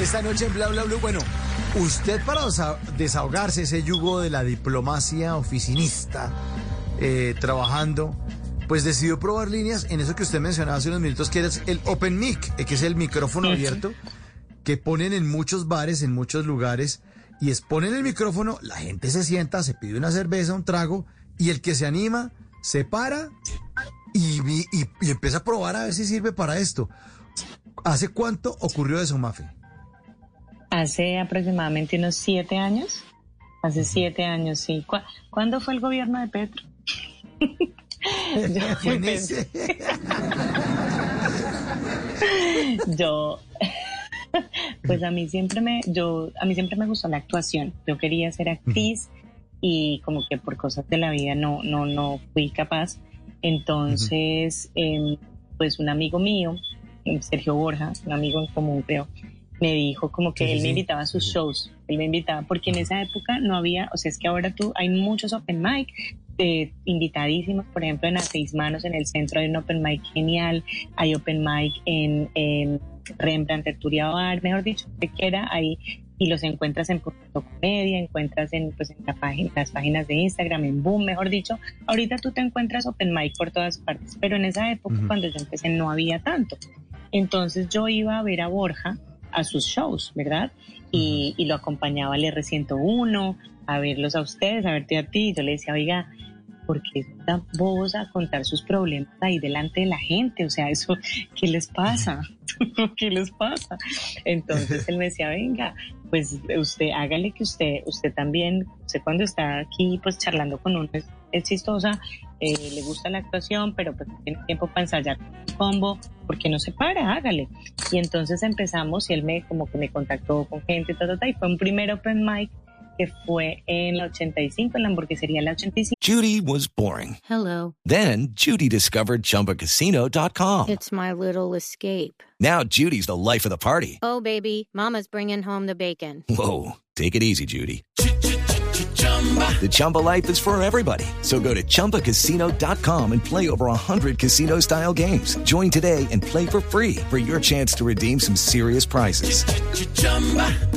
Esta noche en Bla Bla Blue, bueno, usted para desa- desahogarse ese yugo de la diplomacia oficinista, eh, trabajando, pues decidió probar líneas en eso que usted mencionaba hace unos minutos, que es el Open Mic, eh, que es el micrófono abierto que ponen en muchos bares, en muchos lugares, y es ponen el micrófono, la gente se sienta, se pide una cerveza, un trago, y el que se anima se para y- y empieza a probar a ver si sirve para esto. ¿Hace cuánto ocurrió eso, Mafe? Hace aproximadamente unos siete años. Hace siete años, sí. ¿Cu- ¿Cuándo fue el gobierno de Petro? Yo ese- pues a mí siempre me yo a mí siempre me gustó la actuación yo quería ser actriz y como que por cosas de la vida no no no fui capaz entonces em, pues un amigo mío Sergio Borja un amigo en común creo me dijo como que Sí, sí, él me invitaba a sus shows él me invitaba porque en esa época no había o sea es que ahora tú hay muchos open mic eh, invitadísimos, por ejemplo, en A Seis Manos, en el centro hay un open mic genial, hay open mic en, en Rembrandt, Tertulia Bar, mejor dicho, que quiera, ahí y los encuentras en Punto Comedia, encuentras en, pues, en la página, las páginas de Instagram, en Boom, mejor dicho. Ahorita tú te encuentras open mic por todas partes, pero en esa época, Ujú. cuando yo empecé, no había tanto. Entonces yo iba a ver a Borja a sus shows, ¿verdad? Y, y lo acompañaba al R101, a verlos a ustedes, a verte a ti. Yo le decía, oiga, ¿por qué tan bobos a contar sus problemas ahí delante de la gente? O sea, eso, ¿qué les pasa? ¿Qué les pasa? Entonces él me decía, venga, pues usted hágale que usted, usted también, usted cuando está aquí pues charlando con uno es, es chistosa, eh, le gusta la actuación, pero pues tiene tiempo para ensayar un combo, porque no se para, hágale. Y entonces empezamos y él me como que me contactó con gente, ta, ta, ta, y fue un primer open mic que fue en la 85, en la hamburguesería La 85. Judy was boring. Hello. Then Judy discovered ChumbaCasino.com. It's my little escape. Now Judy's the life of the party. Oh, baby, Mama's bringing home the bacon. Whoa, take it easy, Judy. The Chumba life is for everybody. So go to ChumbaCasino.com and play over 100 casino-style games. Join today and play for free for your chance to redeem some serious prizes.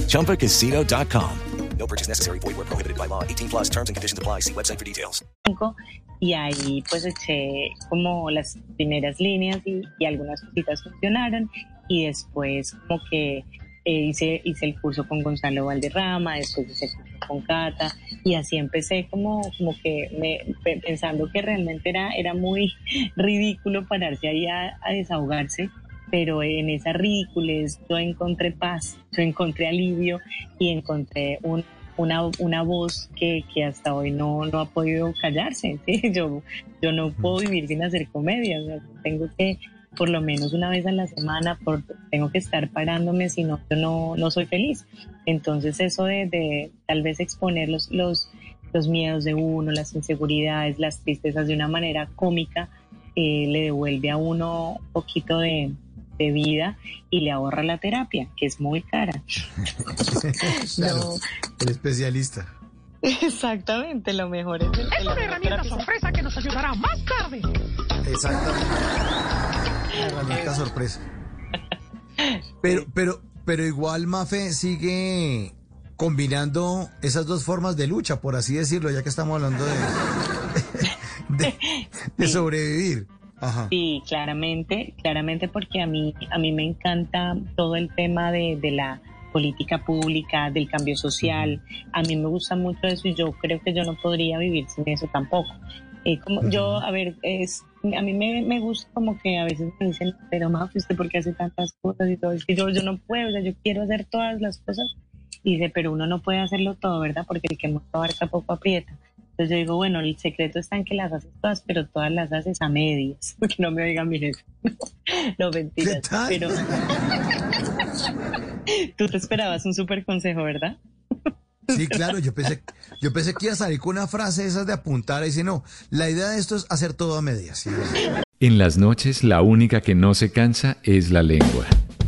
ChumbaCasino.com. No purchase necessary. Void were prohibited by law. 18 plus terms and conditions apply. See website for details. y ahí pues eché como las primeras líneas y, y algunas cositas funcionaron y después como que eh, hice, hice el curso con Gonzalo Valderrama, después hice el curso con Cata y así empecé como, como que me, pe- pensando que realmente era, era muy ridículo pararse ahí a, a desahogarse pero en esa ridiculez yo encontré paz, yo encontré alivio y encontré un, una, una voz que, que hasta hoy no, no ha podido callarse. ¿sí? Yo, yo no puedo vivir sin hacer comedia, o sea, tengo que por lo menos una vez a la semana, por, tengo que estar parándome, si no, yo no, no soy feliz. Entonces eso de, de tal vez exponer los, los, los miedos de uno, las inseguridades, las tristezas de una manera cómica, eh, le devuelve a uno un poquito de, de vida y le ahorra la terapia, que es muy cara. Claro, el especialista. Exactamente, lo mejor es el, Es una herramienta sorpresa que nos ayudará más tarde. Exactamente. Herramienta sorpresa. Pero, pero, pero igual Mafe sigue combinando esas dos formas de lucha, por así decirlo, ya que estamos hablando de, de, de sobrevivir. Ajá. Sí, claramente, claramente porque a mí, a mí me encanta todo el tema de, de la política pública, del cambio social. A mí me gusta mucho eso y yo creo que yo no podría vivir sin eso tampoco. Eh, como yo, a ver, es, a mí me, me gusta como que a veces me dicen, pero Mafi, ¿usted por qué hace tantas cosas y todo? Es que yo, yo no puedo, o sea, yo quiero hacer todas las cosas. Y dice, pero uno no puede hacerlo todo, ¿verdad? Porque el que mucho abarca poco aprieta. Entonces yo digo, bueno, el secreto está en que las haces todas, pero todas las haces a medias. Que no me oiga mi jefe. no, mentiras. Pero tú te esperabas un súper consejo, ¿verdad? Sí, claro, yo pensé, yo pensé que iba a salir con una frase esas de apuntar y dice, no, la idea de esto es hacer todo a medias. En las noches la única que no se cansa es la lengua.